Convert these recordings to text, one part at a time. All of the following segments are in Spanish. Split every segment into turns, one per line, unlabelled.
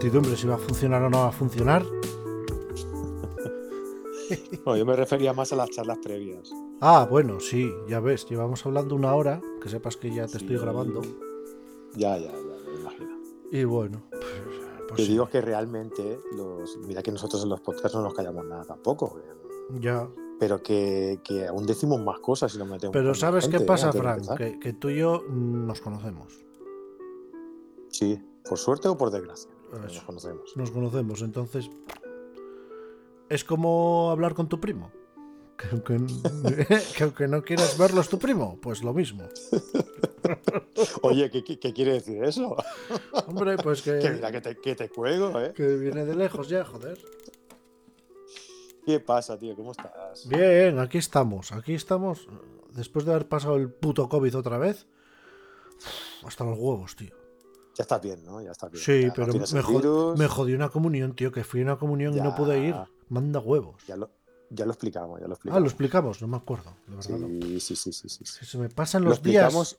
incertidumbre si va a funcionar o no va a funcionar.
No, yo me refería más a las charlas previas.
Ah, bueno, sí, ya ves, llevamos hablando una hora, que sepas que ya te estoy grabando.
Ya, ya, ya, me imagino.
Y bueno, pues, pues
Te
sí,
digo que realmente, los, mira que nosotros en los podcasts no nos callamos nada tampoco. eh,
ya.
Pero que, que aún decimos más cosas y nos metemos.
Pero ¿sabes
gente,
qué
eh,
pasa,
de
Frank? Que, que tú y yo nos conocemos.
Sí, por suerte o por desgracia.
Eso.
Nos conocemos.
Nos conocemos, entonces. Es como hablar con tu primo. Que aunque, que aunque no quieras verlo es tu primo, pues lo mismo.
Oye, ¿qué, qué, qué quiere decir eso?
Hombre, pues
Que
que,
mira que te, que te cuelgo, ¿eh?
que viene de lejos ya, joder.
¿Qué pasa, tío? ¿Cómo estás?
Bien, aquí estamos, aquí estamos. Después de haber pasado el puto COVID otra vez. Hasta los huevos, tío.
Ya estás bien, ¿no? Ya estás bien.
Sí,
Ya no
pero
tienes
me, jod- me jodió una comunión, tío, que fui a una comunión y no pude ir. Manda huevos.
Ya lo, ya lo explicamos, ya lo
Ah,
explicamos.
lo explicamos, no me acuerdo, de verdad. no.
Sí, sí, sí, sí, sí,
se me pasan
Lo
los días.
explicamos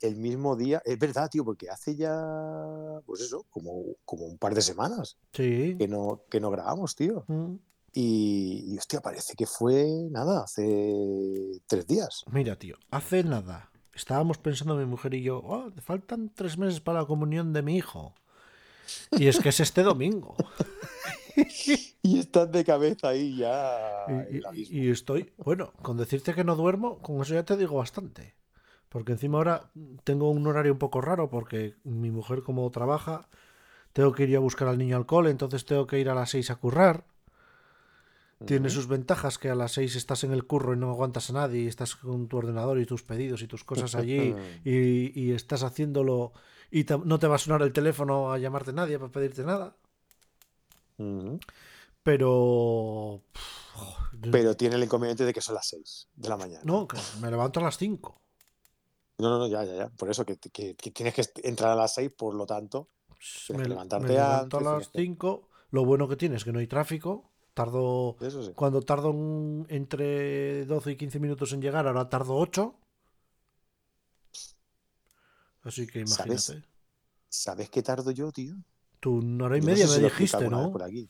el mismo día. Es verdad, tío, porque hace ya, pues eso, como, como un par de semanas
Sí.
que no, que no grabamos, tío.
Mm.
Y, y, hostia, parece que fue nada, hace tres días.
Mira, tío, hace nada. Estábamos pensando mi mujer y yo, oh, faltan tres meses para la comunión de mi hijo. Y es que es este domingo.
Y estás de cabeza ahí ya.
Y, estoy, bueno, con decirte que no duermo, con eso ya te digo bastante. Porque encima ahora tengo un horario un poco raro porque mi mujer como trabaja, tengo que ir yo a buscar al niño al cole, entonces tengo que ir a las seis a currar. Tiene sus ventajas que a las seis estás en el curro y no aguantas a nadie y estás con tu ordenador y tus pedidos y tus cosas allí y, y estás haciéndolo y te- no te va a sonar el teléfono a llamarte nadie para pedirte nada. Pero... pff,
Pero tiene el inconveniente de que son las seis de la mañana.
No, que me levanto a las 5.
No, no, no, ya, ya, ya. Por eso que, que- que tienes que entrar a las 6, por lo tanto.
Me,
que
me
levantarte
levanto a las
tienes
5. Lo bueno que tiene es que no hay tráfico. Tardo.
Sí.
Cuando tardo un- entre 12 y 15 minutos en llegar, ahora tardo 8. Así que imagínate.
¿Sabes? ¿Sabes qué tardo yo, tío?
Tú una hora y
Yo no
media
sé
me dijiste, ¿no?
por aquí.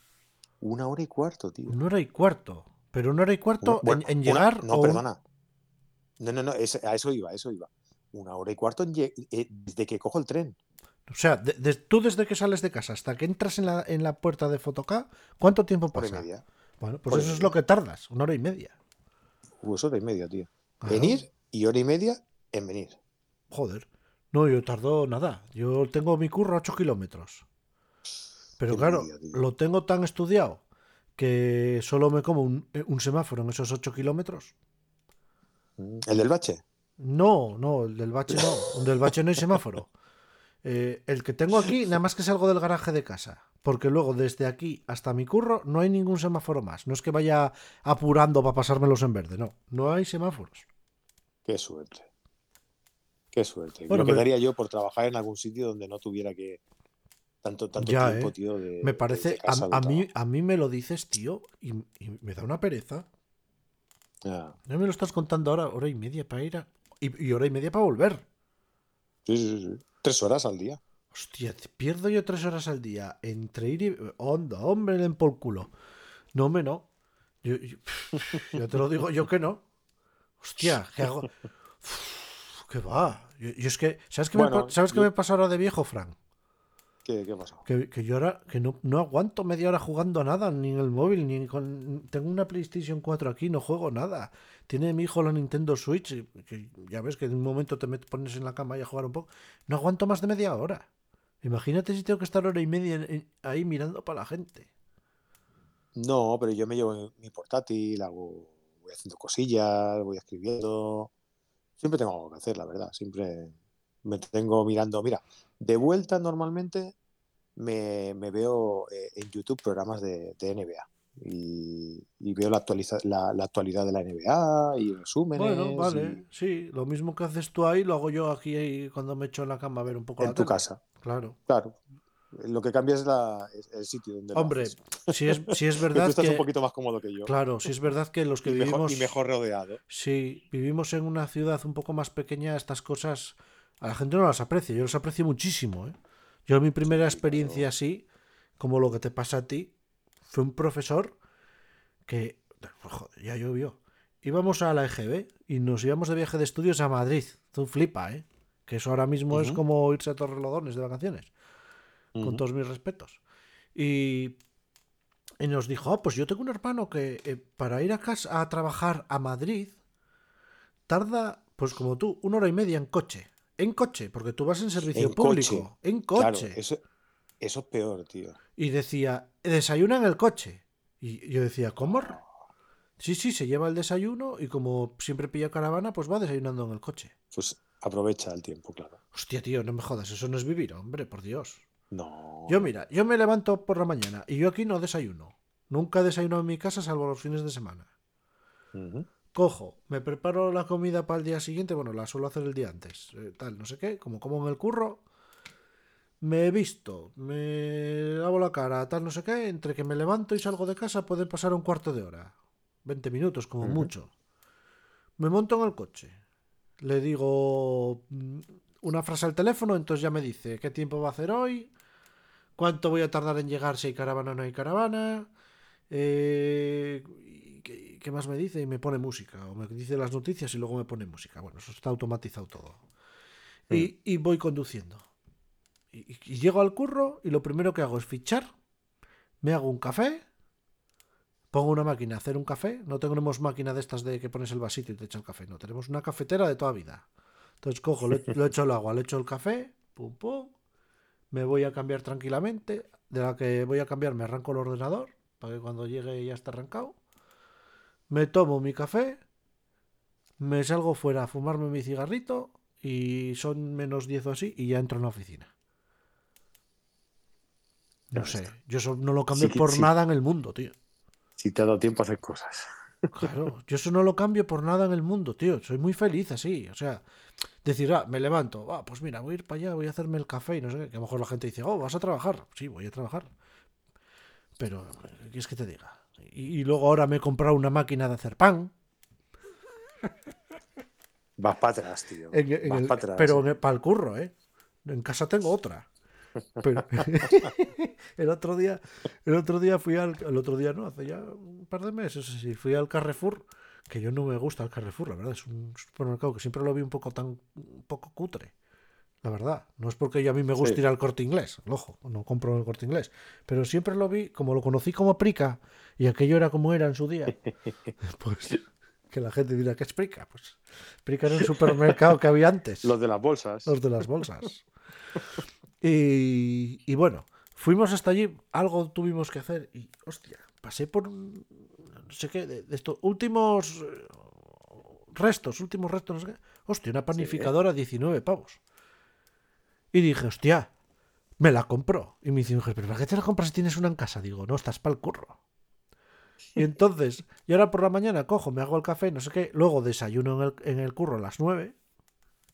Una hora y cuarto, tío.
Una hora y cuarto. Pero una hora y cuarto
bueno,
en, en
una-
llegar.
no,
o
perdona. No, no, no, es- a eso iba, a eso iba. Una hora y cuarto en eh, desde que cojo el tren.
O sea, de- de- tú desde que sales de casa hasta que entras en la, en la puerta de Fotoca, ¿cuánto tiempo
Hora y
pasa?
media.
Bueno, pues
Hora
eso es
media.
lo que tardas, una hora y media.
Uh, es hora y media, tío.
Claro.
Venir y hora y media en venir.
Joder. No, yo tardo nada. Yo tengo mi curro a 8 kilómetros. Pero
Qué
claro, lo tengo tan estudiado que solo me como un, eh, un semáforo en esos 8 kilómetros.
Mm, ¿El del bache?
No, no, el del bache no. El del bache no hay semáforo. Eh, el que tengo aquí, nada más que salgo del garaje de casa. Porque luego desde aquí hasta mi curro no hay ningún semáforo más. No es que vaya apurando para pasármelos en verde, no. No hay semáforos.
Qué suerte. Qué suerte.
Bueno, me-
daría yo por trabajar en algún sitio donde no tuviera que. Tanto, tanto
Ya,
tiempo,
eh.
tío. De,
Me parece,
de casa
a, mí, a mí me lo dices, tío, y, y me da una pereza.
Ya.
No me lo estás contando ahora, hora y media para ir a... Y, y hora y media para volver.
Sí, sí, sí. Tres horas al día.
Hostia, pierdo yo tres horas al día entre ir y... Onda, hombre, den por culo. No, me no. Yo, te lo digo yo que no. Hostia, ¿qué hago? ¿Qué va? Yo, yo es que... ¿Sabes qué, me,
Bueno,
¿sabes qué me pasa ahora de viejo, Frank?
¿Qué, qué pasó?
Que, que yo ahora que no, no aguanto media hora jugando a nada, ni en el móvil, ni con... Tengo una PlayStation 4 aquí, no juego nada. Tiene mi hijo la Nintendo Switch, y- que ya ves que en un momento te pones en la cama y a jugar un poco. No aguanto más de media hora. Imagínate si tengo que estar hora y media en- en- ahí mirando para la gente.
No, pero yo me llevo mi portátil, hago, voy haciendo cosillas, voy escribiendo. Siempre tengo algo que hacer, la verdad. Siempre me tengo mirando. Mira, de vuelta normalmente me, me veo eh, en YouTube programas de, de NBA. Y, y veo la, actualiza, la, la actualidad de la NBA y resúmenes.
Bueno, vale,
y-
sí, lo mismo que haces tú ahí, lo hago yo aquí ahí cuando me echo en la cama a ver un poco la
en tu
tele.
casa.
Claro.
Claro. Lo que cambia es, la, es el sitio donde
Hombre, si es, si es
Que tú
verdad
estás
que...
un poquito más cómodo que yo.
Claro, si es verdad que los que
y,
vivimos...
mejor, y mejor rodeado.
Si vivimos en una ciudad un poco más pequeña, estas cosas a la gente no las aprecia. Yo las aprecio muchísimo, ¿eh? Yo mi primera experiencia así, como lo que te pasa a ti, fue un profesor que, joder, ya llovió. Íbamos a la EGB y nos íbamos de viaje de estudios a Madrid. Tú flipa, ¿eh? Que eso ahora mismo es como irse a Torrelodones de vacaciones, con todos mis respetos. Y, y nos dijo, "Ah, pues yo tengo un hermano que eh, para ir a casa a trabajar a Madrid tarda, pues como tú, una hora y media en coche. En coche, porque tú vas en servicio
En
público.
coche.
En
Claro,
coche.
eso, eso es peor, tío.
Y decía, desayuna en el coche. Y yo decía, ¿cómo? Sí, sí, se lleva el desayuno y como siempre pilla caravana, pues va desayunando en el coche.
Pues aprovecha el tiempo, claro.
Hostia, tío, no me jodas, eso no es vivir, hombre, por Dios.
No.
Yo, mira, yo me levanto por la mañana y yo aquí no desayuno. Nunca desayuno en mi casa salvo los fines de semana. Cojo, me preparo la comida para el día siguiente, bueno, la suelo hacer el día antes, eh, tal, no sé qué, como como en el curro, me he visto, me lavo la cara, tal, no sé qué, entre que me levanto y salgo de casa puede pasar un cuarto de hora, 20 minutos como mucho. Me monto en el coche, le digo mm, una frase al teléfono, entonces ya me dice qué tiempo va a hacer hoy, cuánto voy a tardar en llegar si hay caravana o no hay caravana, eh, ¿y ¿qué, qué más me dice? Y me pone música, o me dice las noticias y luego me pone música. Bueno, eso está automatizado todo. Y, y voy conduciendo. Y, llego al curro y lo primero que hago es fichar, me hago un café, pongo una máquina a hacer un café. No tenemos máquina de estas de que pones el vasito y te echa el café, no, tenemos una cafetera de toda vida. Entonces cojo, le, le echo el agua, le echo el café, pum pum, me voy a cambiar tranquilamente. De la que voy a cambiar me arranco el ordenador para que cuando llegue ya esté arrancado. Me tomo mi café, me salgo fuera a fumarme mi cigarrito y son menos 10 o así y ya entro en la oficina. No sé, yo eso no lo cambio
Sí
por
sí.
nada en el mundo, tío.
Si te ha dado tiempo a hacer cosas.
Claro, yo eso no lo cambio por nada en el mundo, tío. Soy muy feliz así. O sea, decir, ah, me levanto, ah, pues mira, voy a ir para allá, voy a hacerme el café y no sé qué. Que a lo mejor la gente dice, oh, vas a trabajar. Sí, voy a trabajar. Pero, ¿qué quieres que te diga? Y, y luego ahora me he comprado una máquina de hacer pan.
Vas para atrás, tío.
En- en
Vas
el-
atrás.
pero
eh.
para el curro, ¿eh? En casa tengo otra. Pero- el otro día, el otro día fui al, el otro día no, hace ya un par de meses, sí, fui al Carrefour, que yo no me gusta el Carrefour, la verdad, es un supermercado que siempre lo vi un poco tan, un poco cutre. La verdad, no es porque yo a mí me gusta
Sí.
ir al corte inglés, ojo, no compro el corte inglés, pero siempre lo vi, como lo conocí como prica, y aquello era como era en su día, pues que la gente dirá que es prica, pues prica era un supermercado que había antes.
Los de las bolsas.
Los de las bolsas. Y, y bueno, fuimos hasta allí, algo tuvimos que hacer y, hostia, pasé por un, no sé qué, de, de estos últimos eh, restos, últimos restos, no sé qué. Hostia, una panificadora, 19 pavos. Y dije, hostia, me la compro. Y me dice, ¿pero para qué te la compras si tienes una en casa? Digo, no, estás para el curro. Y entonces, y ahora por la mañana cojo, me hago el café, no sé qué, luego desayuno en el, en el curro a las 9,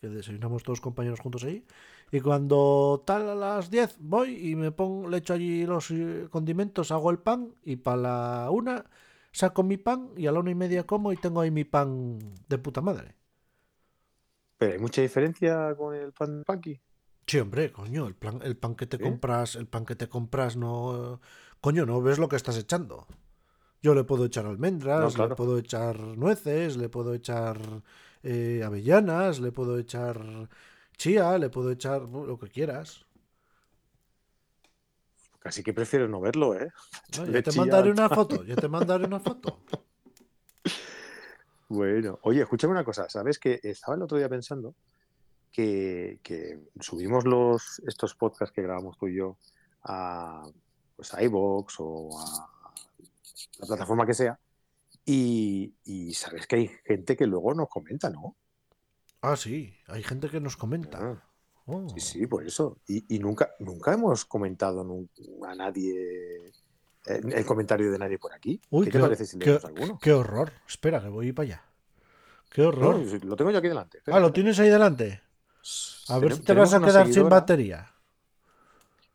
que desayunamos todos compañeros juntos ahí, y cuando tal a las 10 voy y me pongo, le echo allí los eh, condimentos, hago el pan, y para la una saco mi pan, y a la una y media como y tengo ahí mi pan de puta madre.
Pero hay mucha diferencia con el pan paqui.
Sí, hombre, coño, el, plan, el pan que te compras, el pan que te compras no... Coño, no ves lo que estás echando. Yo le puedo echar almendras,
No,
le puedo echar nueces, le puedo echar eh, avellanas, le puedo echar chía, le puedo echar lo que quieras.
Casi que prefiero no verlo, ¿eh?
Yo te
chía
mandaré una foto, yo te mandaré una foto.
Bueno, oye, escúchame una cosa, ¿sabes? Que estaba el otro día pensando que, que subimos los, estos podcasts que grabamos tú y yo a, pues a iVoox o a la plataforma que sea, y, y sabes que hay gente que luego nos comenta, ¿no?
Ah, sí, hay gente que nos comenta.
Ah,
Oh.
sí, sí, por eso. Y, y nunca, nunca hemos comentado a nadie el comentario de nadie por aquí.
Uy,
¿Qué te parece si
qué,
alguno?
qué horror. Espera, que voy para allá. Qué
No,
horror.
lo tengo yo aquí delante. espera,
ah, lo tienes ahí delante. A ver si te vas a quedar sin batería.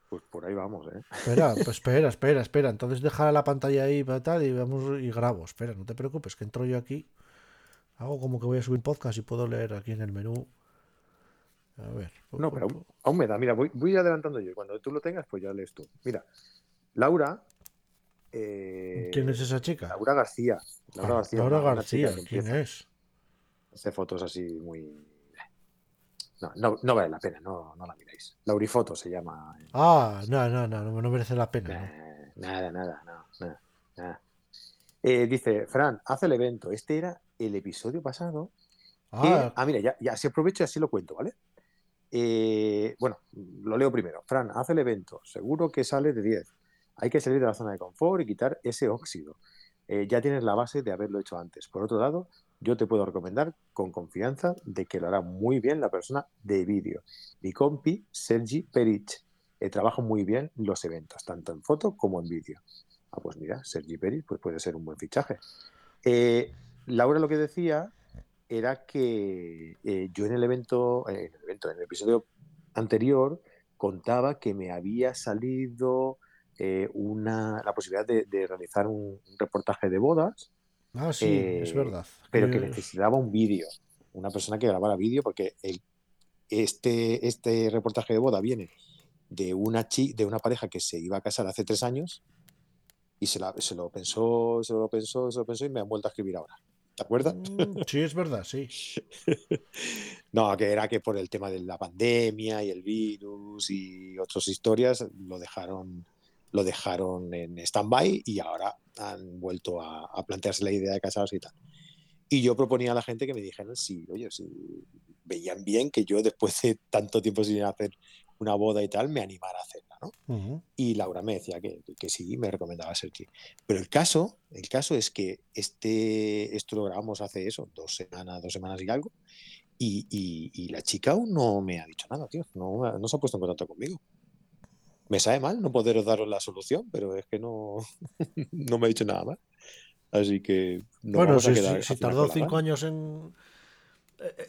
Pues por ahí vamos, ¿eh?
Espera, pues espera, espera, espera. Entonces deja la pantalla ahí para tal y vamos y grabo. Espera, no te preocupes, que entro yo aquí. Hago como que voy a subir podcast y puedo leer aquí en el menú. A ver.
No, pero aún, aún me da. Mira, voy, voy adelantando yo. Cuando tú lo tengas, pues ya lees tú. Mira, Laura. eh,
¿Quién es esa chica?
Laura García. Laura
Ah,
García.
Laura García, ¿quién es?
Hace fotos así muy. No, no, no vale la pena, no, no la miráis. Laurifoto se llama.
Ah, no, no, no, no, no merece la pena. ¿no?
Eh, nada, nada, no, nada, nada. Eh, dice, Fran, haz el evento. Este era el episodio pasado. que-
Ah,
ah, mira, ya, ya, si aprovecho y así lo cuento, ¿vale? Eh, bueno, lo leo primero. Fran, haz el evento. Seguro que sale de 10. Hay que salir de la zona de confort y quitar ese óxido. Eh, ya tienes la base de haberlo hecho antes. Por otro lado, yo te puedo recomendar con confianza de que lo hará muy bien la persona de vídeo. Mi compi, Sergi Perich. Eh, trabaja muy bien los eventos, tanto en foto como en vídeo. Ah, pues mira, Sergi Perich pues puede ser un buen fichaje. Eh, Laura lo que decía era que eh, yo en el evento, eh, en el evento, en el episodio anterior, contaba que me había salido una, la posibilidad de, realizar un reportaje de bodas,
ah, sí,
eh,
es verdad.
pero que
Es-
necesitaba un vídeo, una persona que grabara vídeo, porque el- este, este reportaje de boda viene de una, chi, de una pareja que se iba a casar hace tres años y se, la- se lo pensó, se lo pensó, se lo pensó y me han vuelto a escribir ahora. ¿Te acuerdas?
Mm, Sí, es verdad, sí.
No, que era que por el tema de la pandemia y el virus y otras historias lo dejaron, lo dejaron en stand-by y ahora han vuelto a, a plantearse la idea de casarse y tal. Y yo proponía a la gente que me dijeran si, oye, si veían bien que yo después de tanto tiempo sin hacer una boda y tal, me animara a hacerla, ¿no?
Ujú.
Y Laura me decía que, que sí, me recomendaba Sergi. Pero el caso, el caso es que este, esto lo grabamos hace eso, dos semanas, dos semanas y algo, y, y- y la chica aún no me ha dicho nada, tío. No, no se ha puesto en contacto conmigo. Me sabe mal no poderos daros la solución, pero es que no, no me ha dicho nada más. Así que nos
bueno,
vamos a
si,
quedar
si- tardó cinco años en,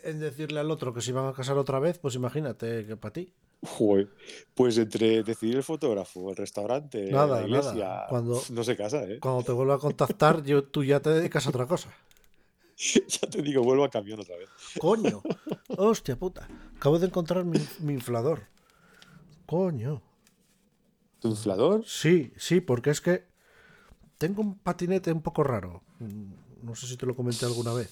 en decirle al otro que se iban a casar otra vez, pues imagínate que para ti.
Joder, Pues entre decidir el fotógrafo, el restaurante,
Nada,
la
nada. Cuando-
no se casa, ¿eh?
Cuando te vuelva a contactar, yo, tú ya te dedicas a otra cosa.
Ya te digo, vuelvo a camión otra vez.
Coño. Hostia puta. Acabo de encontrar mi, mi inflador. Coño.
¿Tu inflador?
Sí, sí, porque es que tengo un patinete un poco raro. Mm, No sé si te lo comenté alguna vez.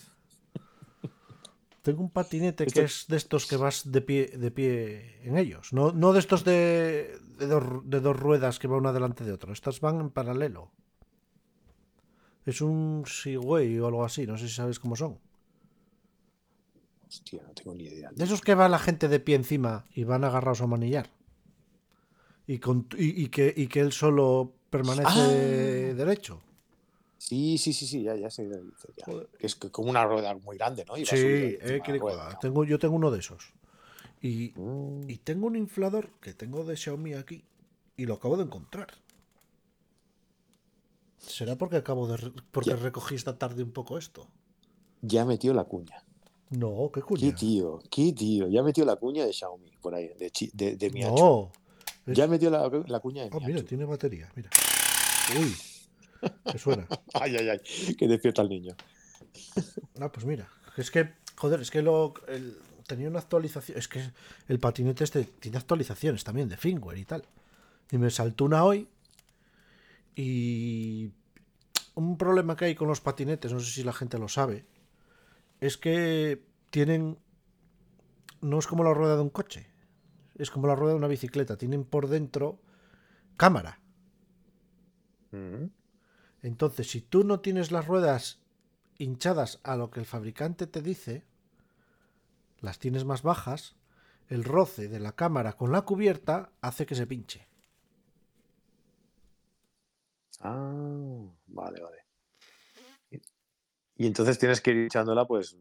Tengo un patinete
Esto-
que es de estos que vas de pie, de pie en ellos. No, no de estos de, de, dos, de dos ruedas que va una delante de otra. Estas van en paralelo. Es un Segway o algo así. No sé si sabes cómo son.
Hostia, no tengo ni idea.
De esos que va la gente de pie encima y van agarrados a manillar. Y, con, y, y que, y que él solo permanece
Ah.
derecho.
Sí, sí, sí, sí, ya, ya sé. ya es que como una rueda muy grande, ¿no? Y
Sí, eh, qué tengo, yo tengo uno de esos. Y,
Mm.
y tengo un inflador que tengo de Xiaomi aquí y lo acabo de encontrar. ¿Será porque acabo de re- porque
Ya.
recogí esta tarde un poco esto?
Ya metió la cuña.
No, qué
Qué
cuña.
tío, qué tío. Ya metió la cuña de Xiaomi por ahí, de, de, de Miachu.
No.
Ya metió la, la cuña de
Ah, mira, tiene batería, mira. Uy, que suena.
Ay, ay, ay, que despierta el niño.
Ah, pues mira, es que, joder, es que lo el- tenía una actualización, es que el patinete este tiene actualizaciones también de firmware y tal. Y me saltó una hoy y un problema que hay con los patinetes, no sé si la gente lo sabe, es que tienen no es como la rueda de un coche, es como la rueda de una bicicleta, tienen por dentro cámara.
Mm.
Entonces, si tú no tienes las ruedas hinchadas a lo que el fabricante te dice, las tienes más bajas, el roce de la cámara con la cubierta hace que se pinche.
Ah, vale, vale. Y, entonces tienes que ir echándola, pues,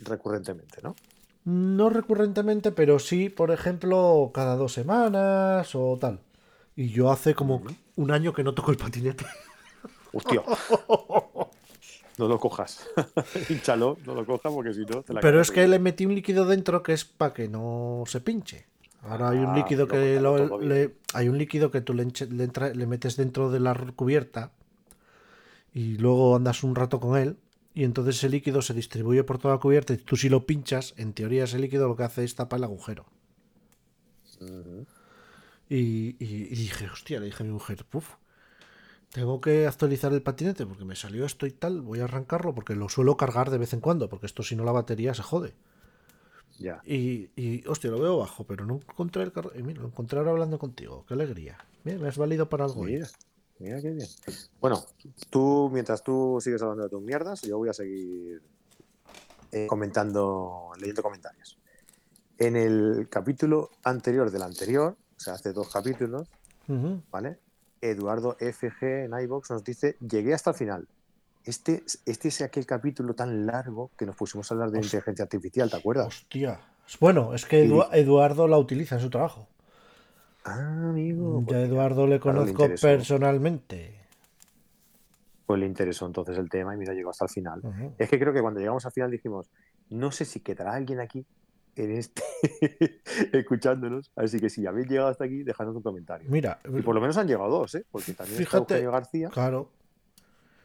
recurrentemente, ¿no?
No recurrentemente, pero sí, por ejemplo, cada dos semanas o tal. Y yo hace como un año que no toco el patinete.
Hostia. No lo cojas. Hinchalo, no lo cojas porque si no te la
Pero es que le metí un líquido dentro que es para que no se pinche. Ahora hay un
Ah,
líquido que lo- le, hay un líquido que tú le, enche- le entra- le metes dentro de la cubierta y luego andas un rato con él y entonces ese líquido se distribuye por toda la cubierta y tú si lo pinchas, en teoría ese líquido lo que hace es tapar el agujero. Y, y- y dije, hostia, le dije a mi mujer, puf, tengo que actualizar el patinete porque me salió esto y tal, voy a arrancarlo porque lo suelo cargar de vez en cuando, porque esto si no la batería se jode.
Ya.
Y, y hostia, lo veo bajo, pero no encontré el carro. Y mira, lo encontré ahora hablando contigo, qué alegría. Mira, me has valido para algo.
Mira, mira qué bien. Bueno, tú, mientras tú sigues hablando de tus mierdas, yo voy a seguir eh, comentando, leyendo comentarios. En el capítulo anterior del anterior, o sea, hace dos capítulos. ¿vale? Eduardo FG en iBox nos dice: Llegué hasta el final. Este, este es aquel capítulo tan largo que nos pusimos a hablar de
Hostia.
inteligencia artificial, ¿te acuerdas?
Hostia. Bueno, es que Edu- Eduardo la utiliza en su trabajo.
Ah, amigo.
Yo
Pues,
a Eduardo le conozco personalmente.
pues le interesó entonces el tema y mira, llegó hasta el final. Es que creo que cuando llegamos al final dijimos, no sé si quedará alguien aquí en este escuchándonos, así que si habéis llegado hasta aquí, dejadnos un comentario.
Mira,
Y por lo menos han llegado dos, ¿eh? Porque también está
Fíjate.
Eugenio García,
claro,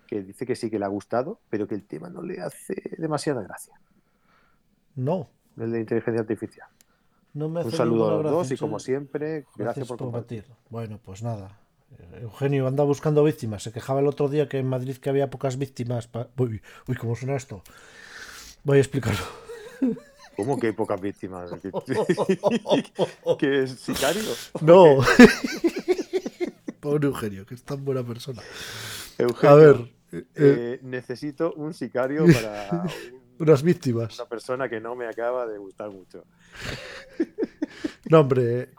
que dice que sí que le ha gustado, pero que el tema no le hace demasiada gracia,
no,
el de inteligencia artificial.
No me hace
Un saludo a los dos y como siempre, gracias por
compartir. Bueno, pues nada. Eh, Eugenio anda buscando víctimas. Se quejaba el otro día que en Madrid que había pocas víctimas. pa- Uy, uy, ¿cómo suena esto? Voy a explicarlo.
¿Cómo que hay pocas víctimas? ¿Que, que es sicario?
No. Pobre Eugenio, que es tan buena persona.
Eugenio,
A ver, eh, eh,
eh, necesito un sicario para un-
unas víctimas.
una persona que no me acaba de gustar mucho.
No, hombre,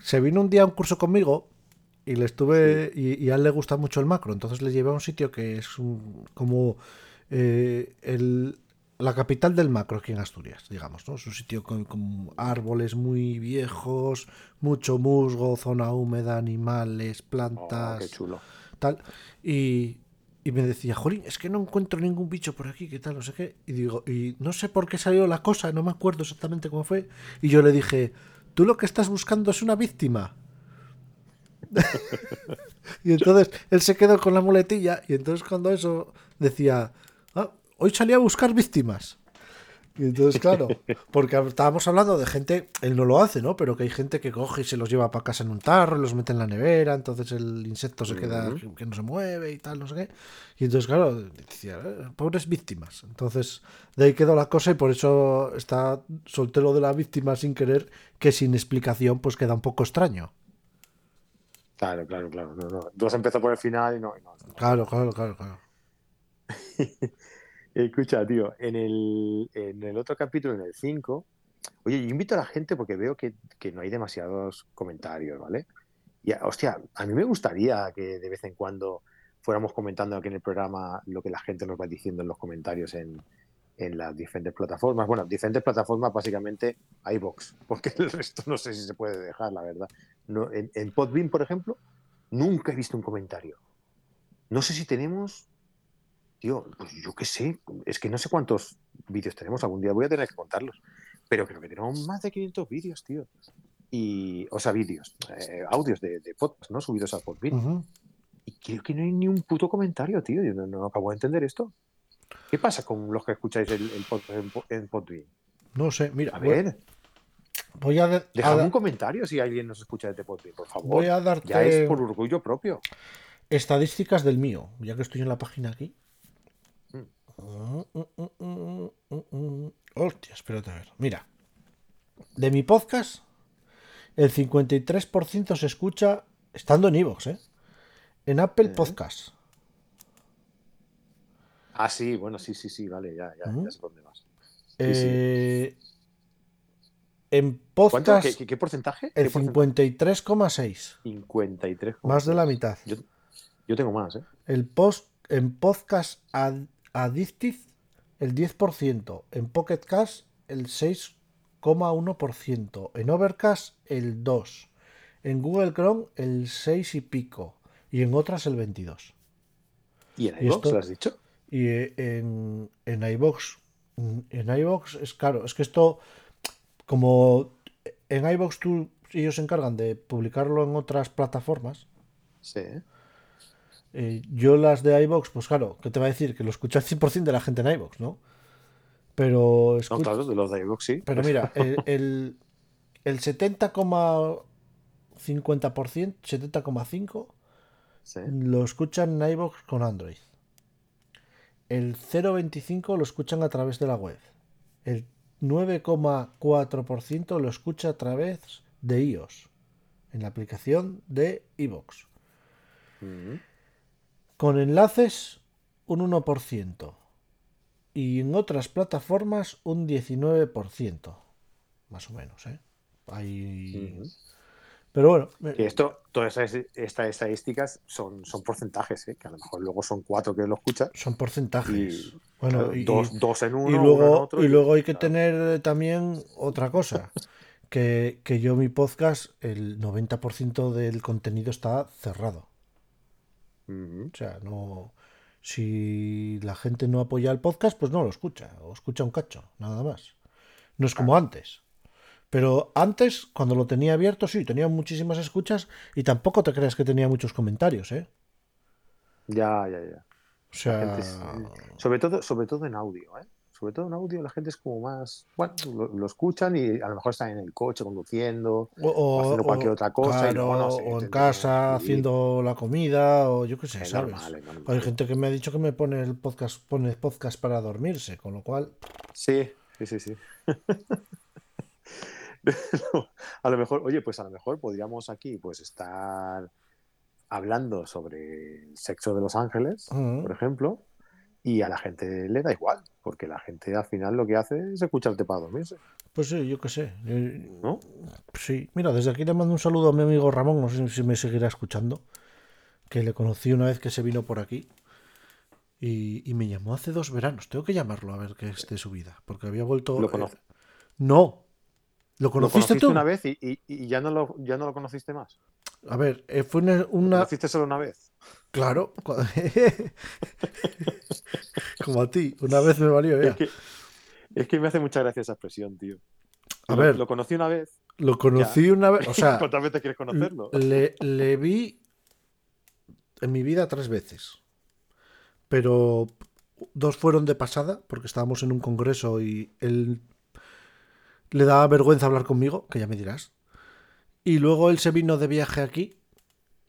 se vino un día a un curso conmigo y le estuve. Y, y a él le gusta mucho el macro. Entonces le llevé a un sitio que es un- como eh, el- la capital del macro aquí en Asturias, digamos, ¿no? Es un sitio con, con árboles muy viejos, mucho musgo, zona húmeda, animales,
Oh,
plantas
qué chulo.
tal. Y, y me decía, Jolín, es que no encuentro ningún bicho por aquí, qué tal, no sé qué. Y digo, y no sé por qué salió la cosa, no me acuerdo exactamente cómo fue. Y yo le dije, tú lo que estás buscando es una víctima. y entonces él se quedó con la muletilla y entonces cuando eso decía, "Ah, hoy salí a buscar víctimas. Y entonces, claro, porque estábamos hablando de gente, él no lo hace, ¿no? Pero que hay gente que coge y se los lleva para casa en un tarro, y los mete en la nevera, entonces el insecto se queda que, no se mueve y tal, no sé qué. Y entonces, claro, decía, "Eh, pobres víctimas. Entonces, de ahí quedó la cosa y por eso está solté lo de la víctima sin querer, que sin explicación, pues queda un poco extraño.
Claro, claro, claro. No, no. Tú has empezado por el final y no. y no, no.
Claro, claro, claro, claro.
Escucha, tío, en el, en el otro capítulo, en el 5, oye, yo invito a la gente porque veo que, que no hay demasiados comentarios, ¿vale? Y, hostia, a mí me gustaría que de vez en cuando fuéramos comentando aquí en el programa lo que la gente nos va diciendo en los comentarios en, en las diferentes plataformas. Bueno, diferentes plataformas, básicamente, iBox, porque el resto no sé si se puede dejar, la verdad. No, en, en Podbean, por ejemplo, nunca he visto un comentario. No sé si tenemos Tío, pues yo qué sé, es que no sé cuántos vídeos tenemos, algún día voy a tener que contarlos, pero creo que tenemos más de 500 vídeos, tío. Y, o sea, vídeos, eh, audios de, de podcast, ¿no? Subidos a Podbean. Y creo que no hay ni un puto comentario, tío. Yo no, no acabo de entender esto. ¿Qué pasa con los que escucháis el, el podcast en, en Podbean?
No sé, mira,
A ver,
voy a, de-
dejadme un comentario si alguien nos escucha desde Podbean, por favor.
voy a
Ya
darte
es por orgullo propio.
estadísticas del mío, ya que estoy en la página aquí.
Mm.
Hostia, espérate a ver. Mira, de mi podcast, el 53% se escucha estando en iVoox, ¿eh? En Apple. Podcast.
Ah, sí, bueno, sí, sí, sí, vale, ya, ya,
Ujú.
ya sé dónde vas. Sí, sí.
Eh, en
¿Cuánto?
podcast,
¿Qué, qué- qué porcentaje?
el
¿Qué porcentaje?
53,6.
53.
Más de la mitad.
Yo, yo tengo más, ¿eh?
El post, en podcast ad- Addictive, el 10%. En Pocket Cast, el 6,1%. En Overcast, el 2%. En Google Chrome, el 6 y pico. Y en otras, el 22%.
¿Y en
¿Y
iVoox lo has dicho?
Y eh, en, en iVoox, mm, en iVoox es claro, es que esto, como en iVoox tú, ellos se encargan de publicarlo en otras plataformas,
Sí.
Eh, yo las de iBox, pues claro, ¿qué te va a decir? Que lo escucha el 100% de la gente en iBox, ¿no? Pero
No, claro, de los de iVoox sí.
Pero mira, el, el, el 70,50%, 70,5%
Sí.
lo escuchan en iVoox con Android. El 0,25% lo escuchan a través de la web. El 9,4% lo escucha a través de iOS, en la aplicación de iVoox.
Mm.
Con enlaces, un 1%. Y en otras plataformas, un 19%. Más o menos, ¿eh? Hay... Pero bueno,
Que esto, todas esas- estas estadísticas son, son porcentajes, ¿eh? que a lo mejor luego son cuatro que lo escuchan.
son porcentajes.
Y,
bueno,
claro,
y,
dos,
y-
dos en uno,
y
uno en
luego,
otro.
y luego hay que
claro.
tener también otra cosa. Que, que yo mi podcast, el 90% del contenido está cerrado. O sea, no. Si la gente no apoya el podcast, pues no lo escucha. O escucha un cacho, nada más. No es como antes. Pero antes, cuando lo tenía abierto, sí, tenía muchísimas escuchas y tampoco te creas que tenía muchos comentarios, ¿eh?
Ya, ya, ya.
O sea,
gente Sobre todo, sobre todo en audio, ¿eh? Sobre todo en audio la gente es como más, bueno, lo, lo escuchan y a lo mejor están en el coche conduciendo,
o, o-
haciendo cualquier
o-
otra cosa y
claro,
luego no sé,
o en casa haciendo la comida o yo qué sé,
Es
¿sabes?
normal, es normal.
Hay gente que me ha dicho que me pone el podcast, pone podcast para dormirse, con lo cual,
Sí, sí, sí, sí. a lo mejor, oye, pues a lo mejor podríamos aquí pues estar hablando sobre el sexo de los ángeles, por ejemplo, y a la gente le da igual, porque la gente al final lo que hace es escucharte para dormirse,
pues sí, yo qué sé. eh,
¿no?
Sí, mira, desde aquí le mando un saludo a mi amigo Ramón, no sé si me seguirá escuchando, que le conocí una vez que se vino por aquí y, y me llamó hace dos veranos. Tengo que llamarlo a ver qué es de su vida, porque había vuelto...
Lo
eh,
conoce.
no. ¿Lo
Lo
conociste tú?
una vez y, y- y ya, no lo, ya no lo conociste más.
A ver, eh, fue una...
Lo
una-
conociste solo una vez.
Claro. Como a ti, una vez me valió ya.
Es que, es que me hace mucha gracia esa expresión, tío.
A
Lo-
ver.
Lo conocí una vez.
Lo conocí una vez, o sea,
¿Cuántas veces quieres conocerlo?
le, le vi en mi vida tres veces. Pero dos fueron de pasada, porque estábamos en un congreso y él le daba vergüenza hablar conmigo, que ya me dirás. Y luego él se vino de viaje aquí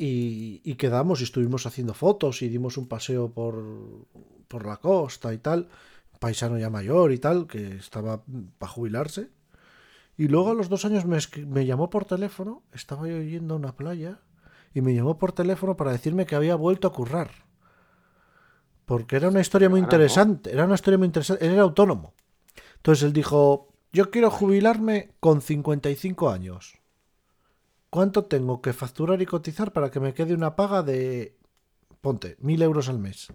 y, y quedamos y estuvimos haciendo fotos y dimos un paseo por, por la costa y tal. Paisano ya mayor y tal, que estaba para jubilarse. Y luego a los dos años me, me llamó por teléfono, estaba yo yendo a una playa, y me llamó por teléfono para decirme que había vuelto a currar. Porque era una historia muy interesante, era una historia muy interesante, él era autónomo. Entonces él dijo, yo quiero jubilarme con 55 años. ¿Cuánto tengo que facturar y cotizar para que me quede una paga de, ponte, mil euros al mes?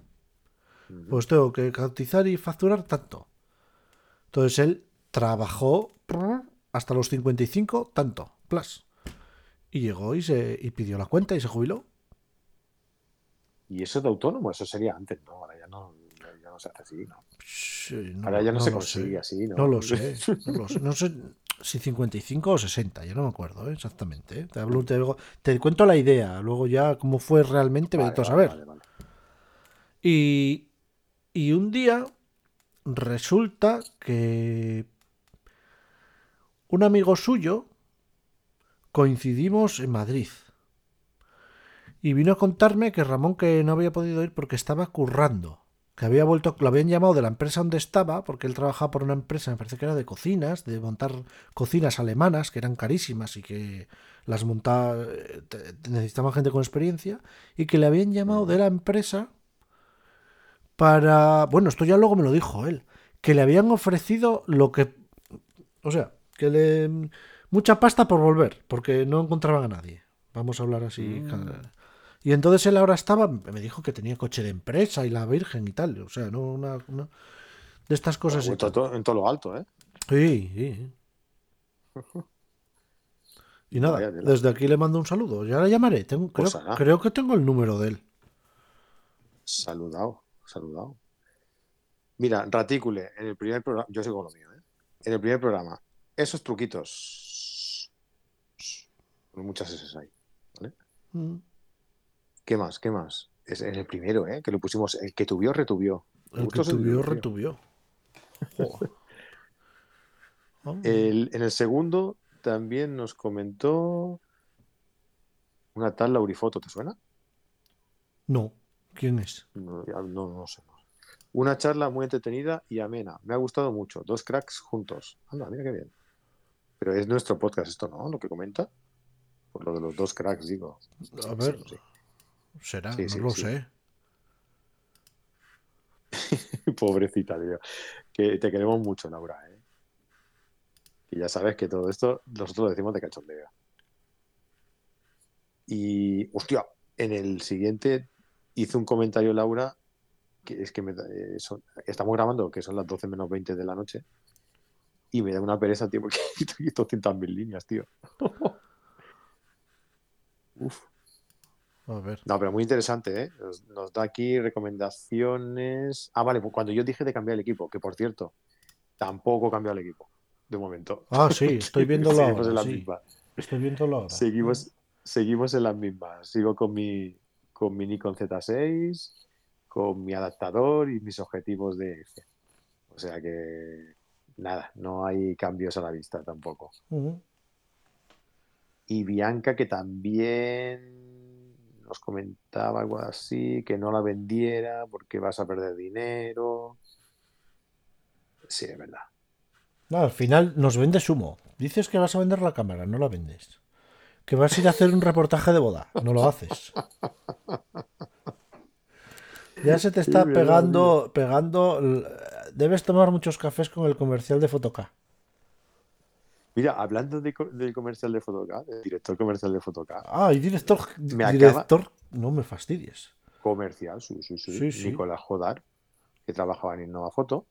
Pues tengo que cotizar y facturar tanto. Entonces él trabajó hasta los 55, tanto, plus. Y llegó y, se, y pidió la cuenta y se jubiló.
Y eso de autónomo, eso sería antes, ¿no? Ahora ya no, ya no se hace así, ¿no?
Sí, no,
Ahora ya no, se
lo
consigue así, ¿no?
No lo sé. No, lo sé. No sé si 55 o 60, ya no me acuerdo ¿eh? exactamente. ¿eh? Te, hablo, te, digo- te cuento la idea, luego ya cómo fue realmente,
Vale,
vete a
vale,
saber.
vale, vale.
Y, y un día resulta que un amigo suyo coincidimos en Madrid. Y vino a contarme que Ramón que no había podido ir porque estaba currando. Que había vuelto, lo habían llamado de la empresa donde estaba, porque él trabajaba por una empresa, me parece que era de cocinas, de montar cocinas alemanas, que eran carísimas y que las montaba, eh, necesitaban gente con experiencia, y que le habían llamado de la empresa para. Bueno, esto ya luego me lo dijo él. Que le habían ofrecido lo que. O sea, que le. Mucha pasta por volver, porque no encontraban a nadie. Vamos a hablar así.
Mm.
Y entonces él ahora estaba. Me dijo que tenía coche de empresa y la Virgen y tal. O sea, no una. una- de estas cosas.
En, todo, en todo lo alto, ¿eh?
Sí, sí. Y nada, desde aquí le mando un saludo. Ya le llamaré. Tengo, creo,
Pues hará.
creo que tengo el número de él.
Saludado, saludado. Mira, Ratícule, en el primer programa, yo sigo lo mío, ¿eh? En el primer programa, esos truquitos. Muchas S ahí. ¿vale?
Mm.
¿Qué más? ¿Qué más? Es en el primero, ¿eh? Que lo pusimos. El que tuvió, retuvió.
El que tuvió, retuvió.
El- en el segundo también nos comentó una tal Laurifoto, ¿te suena?
No, ¿quién es?
No, no, no sé. Una charla muy entretenida y amena. Me ha gustado mucho. Dos cracks juntos. Anda, mira qué bien. Pero es nuestro podcast esto, ¿no? Lo que comenta. Por lo de los dos cracks, digo.
A ver,
Sí,
será,
Sí,
no
sí,
lo
sí.
sé.
Pobrecita, tío. Que te queremos mucho, Laura, ¿eh? Y ya sabes que todo esto nosotros lo decimos de cachondeo. Y, hostia, en el siguiente hizo un comentario Laura que es que me, eh, son- estamos grabando que son las 12 menos 20 de la noche y me da una pereza, tío, porque hay 200.000 líneas, tío. Uf.
A ver.
No, pero muy interesante, ¿eh? Nos, nos da aquí recomendaciones. Ah, vale, pues cuando yo dije de cambiar el equipo, que por cierto, tampoco he cambiado el equipo, de momento.
Ah, sí, estoy viéndolo
Seguimos
ahora,
en la
sí.
misma.
Estoy viéndolo ahora.
Seguimos, seguimos en las mismas. Sigo con mi, con mi Nikon Z6, con mi adaptador y mis objetivos de F. O sea que nada, no hay cambios a la vista tampoco. Y Bianca que también nos comentaba algo así, que no la vendiera porque vas a perder dinero. Sí, es verdad.
No, al final nos vendes humo. Dices que vas a vender la cámara, no la vendes. Que vas a ir a hacer un reportaje de boda, no lo haces. Ya se te está pegando, pegando. Debes tomar muchos cafés con el comercial de Fotoca.
Mira, hablando de del comercial de Fotoca, del director comercial de Fotoca,
Ah, y director.
Me acaba-
director. No me fastidies.
comercial, sí, sí, sí,
Sí, sí.
Nicolás Jodar, que trabajaba en Innova Foto,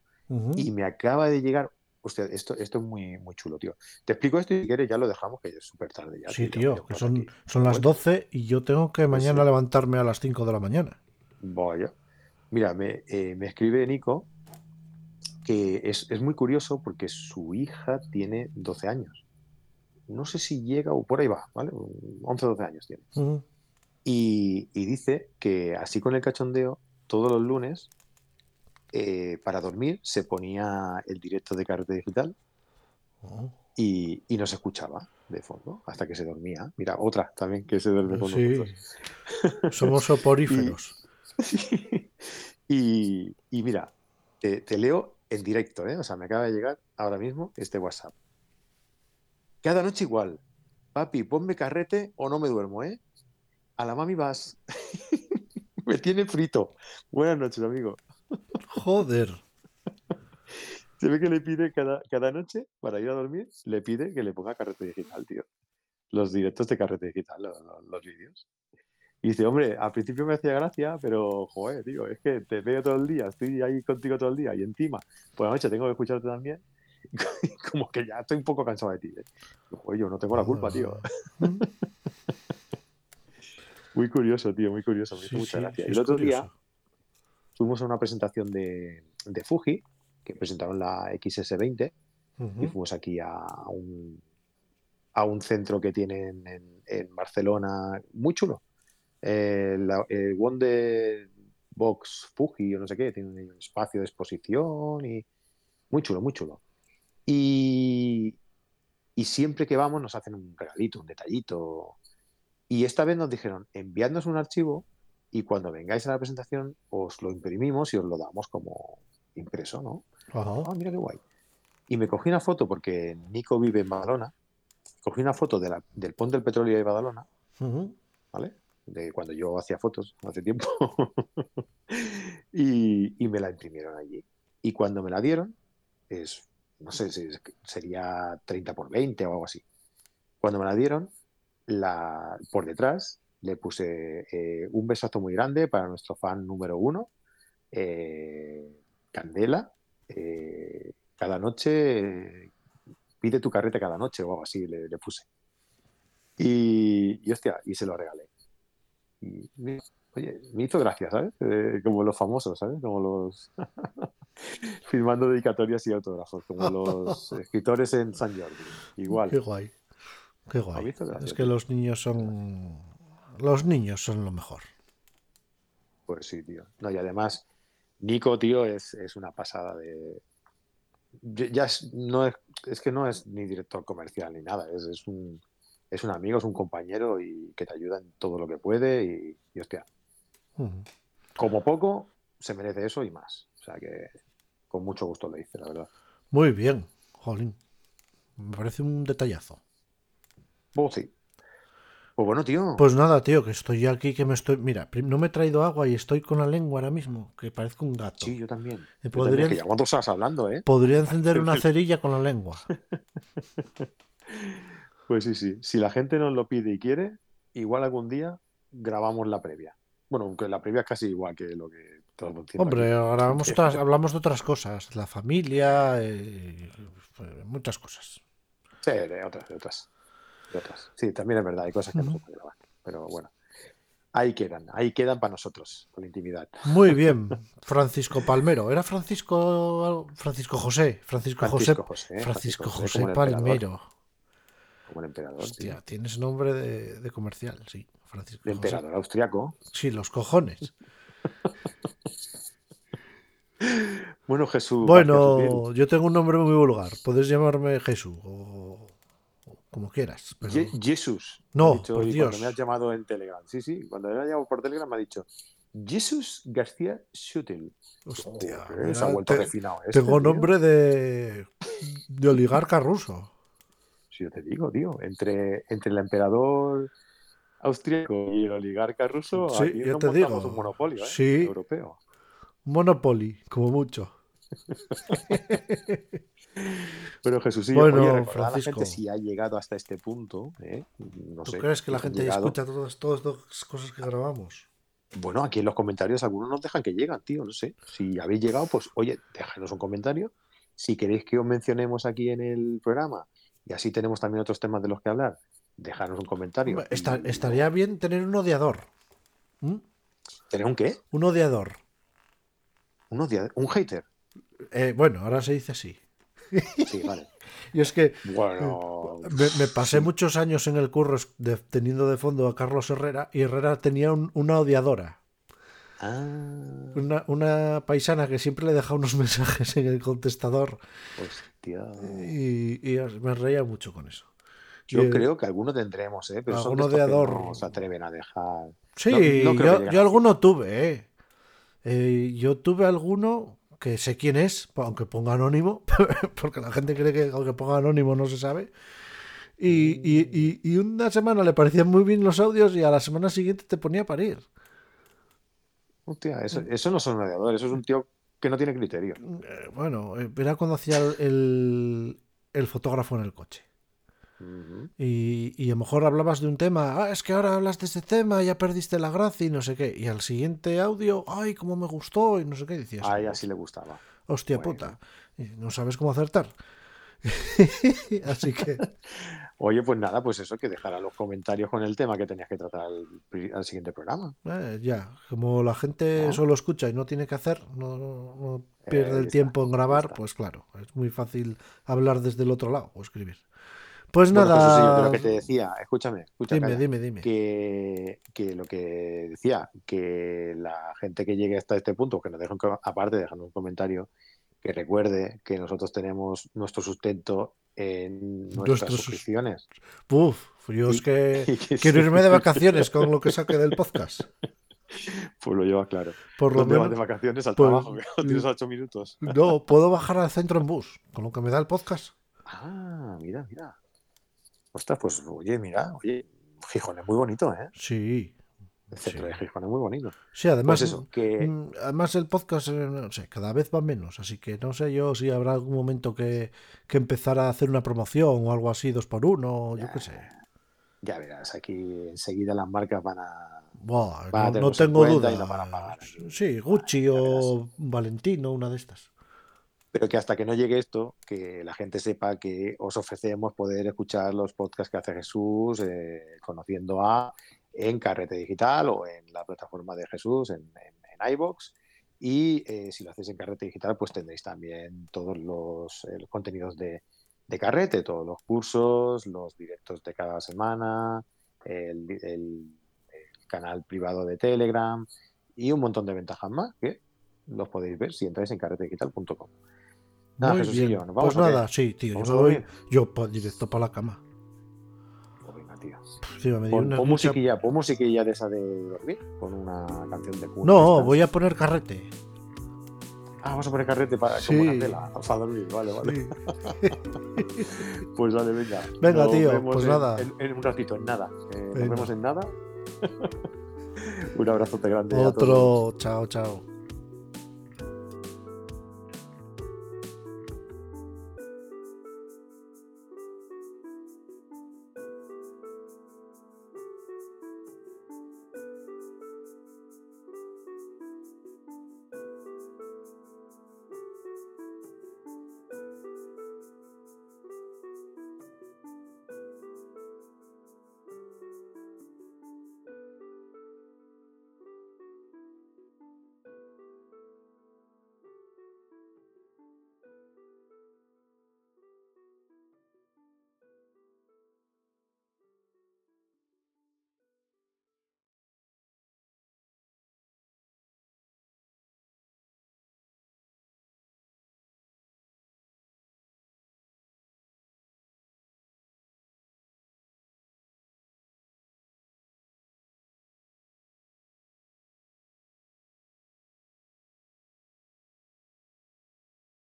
y me acaba de llegar. Hostia, esto, esto es muy, muy chulo, tío. Te explico esto y si quieres ya lo dejamos, que ya es súper tarde ya.
Sí, tío, que son,
aquí.
son las
Bueno,
12 y yo tengo que mañana
sí.
levantarme a las 5 de la mañana.
Vaya. Mira, me, eh, me escribe Nico que es, es muy curioso porque su hija tiene 12 años. No sé si llega o por ahí va, ¿vale? 11 o 12 años tiene. Y, y dice que así con el cachondeo, todos los lunes, eh, para dormir, se ponía el directo de Carrete Digital
Oh.
y, y nos escuchaba de fondo hasta que se dormía. Mira, otra también que se duerme con
Sí,
nosotros.
somos soporíferos.
y, y mira, te, te leo en directo, ¿eh? O sea, me acaba de llegar ahora mismo este WhatsApp. Cada noche igual. Papi, ponme carrete o no me duermo, ¿eh? A la mami vas. me tiene frito. Buenas noches, amigo.
Joder.
Se ve que le pide cada, cada noche, para ir a dormir, le pide que le ponga carrete digital, tío. Los directos de carrete digital, los, los- los vídeos. Y dice, hombre, al principio me hacía gracia, pero, joder, tío, es que te veo todo el día, estoy ahí contigo todo el día, y encima, por la noche tengo que escucharte también, como que ya estoy un poco cansado de ti, ¿eh? Joder, yo no tengo la culpa, tío. Muy curioso, tío, muy curioso, me hizo
Sí,
mucha
sí,
gracia.
sí,
el otro día fuimos a una presentación de, de Fuji, que presentaron la XS20, y fuimos aquí a un, a un centro que tienen en, en Barcelona, muy chulo. Eh, la- el Wonder Box Fuji o no sé qué, tiene un espacio de exposición y muy chulo, muy chulo. Y, y siempre que vamos nos hacen un regalito, un detallito. Y esta vez nos dijeron, enviadnos un archivo y cuando vengáis a la presentación os lo imprimimos y os lo damos como impreso, ¿no?
Ajá.
Ah, mira qué guay. Y me cogí una foto porque Nico vive en Badalona. Cogí una foto de la- del Pont del Petróleo de Badalona,
Ujú.
¿vale? De cuando yo hacía fotos hace tiempo. y, y me la imprimieron allí. Y cuando me la dieron, es, no sé si sería 30 por 20 o algo así. Cuando me la dieron, la, por detrás le puse eh, un besazo muy grande para nuestro fan número uno, eh, Candela. eh, cada noche, pide tu carrete cada noche o algo así, le, le puse. Y, y hostia, y se lo regalé. Oye, me hizo gracia, ¿sabes? Eh, como los famosos, ¿sabes? Como los firmando dedicatorias y autógrafos, como los escritores en San Jordi. Igual.
Qué guay. Qué guay. Es que los niños son. Los niños son lo mejor.
Pues sí, tío. No, y además, Nico, tío, es, es una pasada de. Ya es, no es, es que no es ni director comercial ni nada, es, es un es un amigo, es un compañero y que te ayuda en todo lo que puede y, y hostia, como poco se merece eso y más. O sea que con mucho gusto le hice, la verdad.
Muy bien, jolín. Me parece un detallazo.
Pues sí. Pues bueno, tío.
Pues nada, tío, que estoy aquí, que me estoy... Mira, no me he traído agua y estoy con la lengua ahora mismo, que parezco un gato.
sí, yo también. Yo que dos horas hablando, ¿eh?
Podría encender una cerilla con la lengua.
Pues sí, sí. Si la gente nos lo pide y quiere, igual algún día grabamos la previa. Bueno, aunque la previa es casi igual que lo que todos diciendo
Hombre,
aquí.
ahora otras- hablamos de otras cosas, la familia, eh, eh, muchas cosas.
Sí, de otras, de otras. De otras. Sí, también es verdad, hay cosas que no se pueden grabar. Pero bueno. Ahí quedan, ahí quedan para nosotros, con la intimidad.
Muy bien, Francisco Palmero. ¿Era Francisco Francisco José? Francisco,
Francisco
José.
José,
Francisco
Francisco José, el emperador.
Palmero.
Como el emperador.
Hostia, tienes nombre de, de comercial, sí. Francisco José.
emperador austriaco.
Sí, los cojones.
Bueno, Jesús.
Bueno, yo tengo un nombre muy vulgar. Puedes llamarme Jesús o, o como quieras. pero-
Ye- Jesús.
No,
me ha dicho
por
hoy
Dios.
Cuando me has llamado en Telegram. Sí, sí, cuando me ha llamado por Telegram me ha dicho Jesús García Schutel.
Hostia,
Joder,
mira,
se ha vuelto
te-
refinado. este,
tengo nombre de, de oligarca ruso.
Sí, yo te digo, tío. Entre, entre el emperador austriaco y el oligarca ruso,
Sí,
aquí nos
te
montamos
digo.
un monopolio ¿eh?
Sí.
europeo.
Monopoly, como mucho.
Pero Jesús,
Bueno,
oye, recordad a la
Francisco.
gente si ha llegado hasta este punto, ¿eh? no
¿Tú
sé.
crees que la
si
gente
llegado.
escucha todas, todas las cosas que grabamos?
Bueno, aquí en los comentarios algunos nos dejan que llegan, tío, no sé. Si habéis llegado, pues oye, déjanos un comentario. Si queréis que os mencionemos aquí en el programa y así tenemos también otros temas de los que hablar, dejanos un comentario.
Estaría bien tener un odiador. ¿Mm?
¿Tener un qué?
Un odiador.
Un, odia- un hater.
Eh, bueno, ahora se dice así.
Sí, vale.
Y es que
Bueno,
me, me pasé muchos años en el curro de- teniendo de fondo a Carlos Herrera y Herrera tenía un- una odiadora.
Ah,
Una, una paisana que siempre le dejaba unos mensajes en el contestador
hostia.
y, y me reía mucho con eso.
Yo creo que alguno tendremos, ¿eh? Pero
Alguno
de
odiador.
no se atreven a dejar.
Sí,
No- no
yo, yo alguno tuve, ¿eh? Eh, Yo tuve alguno que sé quién es, aunque ponga anónimo, porque la gente cree que aunque ponga anónimo no se sabe. Y, y- y- y una semana le parecían muy bien los audios y a la semana siguiente te ponía a parir.
Hostia, eso, eso no son odiadores, eso es un tío que no tiene criterio.
Eh, bueno, eh, era cuando hacía el, el fotógrafo en el coche. Y, y a lo mejor hablabas de un tema, ah, es que ahora hablas de este tema, ya perdiste la gracia y no sé qué. Y al siguiente audio, ay, cómo me gustó y no sé qué decías.
A ella sí le gustaba.
Hostia
Bueno.
puta. Y no sabes cómo acertar. Así que,
Oye, pues nada, pues eso, que dejara los comentarios con el tema que tenías que tratar al, siguiente programa.
eh, ya, como la gente solo escucha y no tiene que hacer, no, no- no pierde
Eh,
el
está,
tiempo en grabar, pues claro, es muy fácil hablar desde el otro lado o escribir. Pues
Bueno, sí,
nada,
lo que te decía, escúchame, escucha,
dime, dime, dime.
que, que lo que decía, que la gente que llegue hasta este punto, que nos dejen, aparte, dejando un comentario, que recuerde que nosotros tenemos nuestro sustento en nuestras suscripciones.
Uf, yo es que quiero irme de vacaciones con lo que saque del podcast.
Pues lo llevas claro.
Por lo
¿Dónde vas de
menos,
vacaciones? Al
pues,
trabajo, que tienes ocho minutos.
no, puedo bajar al centro en bus, con lo que me da el podcast.
Ah, mira, mira. Ostras, pues oye, mira, oye, Gijón es muy bonito, ¿eh?
Sí, Sí.
de Gijón es muy bonito.
sí, además,
Pues eso, que
mm, además el podcast, eh, no sé, cada vez va menos, así que no sé yo si habrá algún momento que, que empezar a hacer una promoción o algo así, dos por uno, yo qué sé.
ya verás, aquí enseguida las marcas van a.
Buah,
Van a
no, tengo duda.
y van a pagar.
Sí, Gucci
Ya
o Valentino, una de estas.
Pero que hasta que no llegue esto, que la gente sepa que os ofrecemos poder escuchar los podcasts que hace Jesús, eh, conociendo a en Carrete Digital o en la plataforma de Jesús, en, en. Y eh, si lo hacéis en Carrete Digital, pues tendréis también todos los, eh, los contenidos de, de Carrete, todos los cursos, los directos de cada semana, el, el- el canal privado de Telegram y un montón de ventajas más que los podéis ver si entráis en carretedigital.com. Nada,
Muy bien.
¿nos vamos
Pues nada, sí, tío. Yo
¿Vamos
me
a
voy yo directo para la cama.
Tío.
Encima me
Pon,
una
pon musiquilla, pon musiquilla de esa de dormir, con una canción de cuna.
No, voy a poner carrete.
Ah, vamos a poner carrete para,
Sí.
como una tela, para dormir, vale, vale.
Sí.
Pues vale, venga.
Venga,
Nos
tío, pues
en-
nada.
En, en un ratito, en nada. Eh, nos vemos en nada. un abrazote grande. a todos.
Otro. Chao, chao.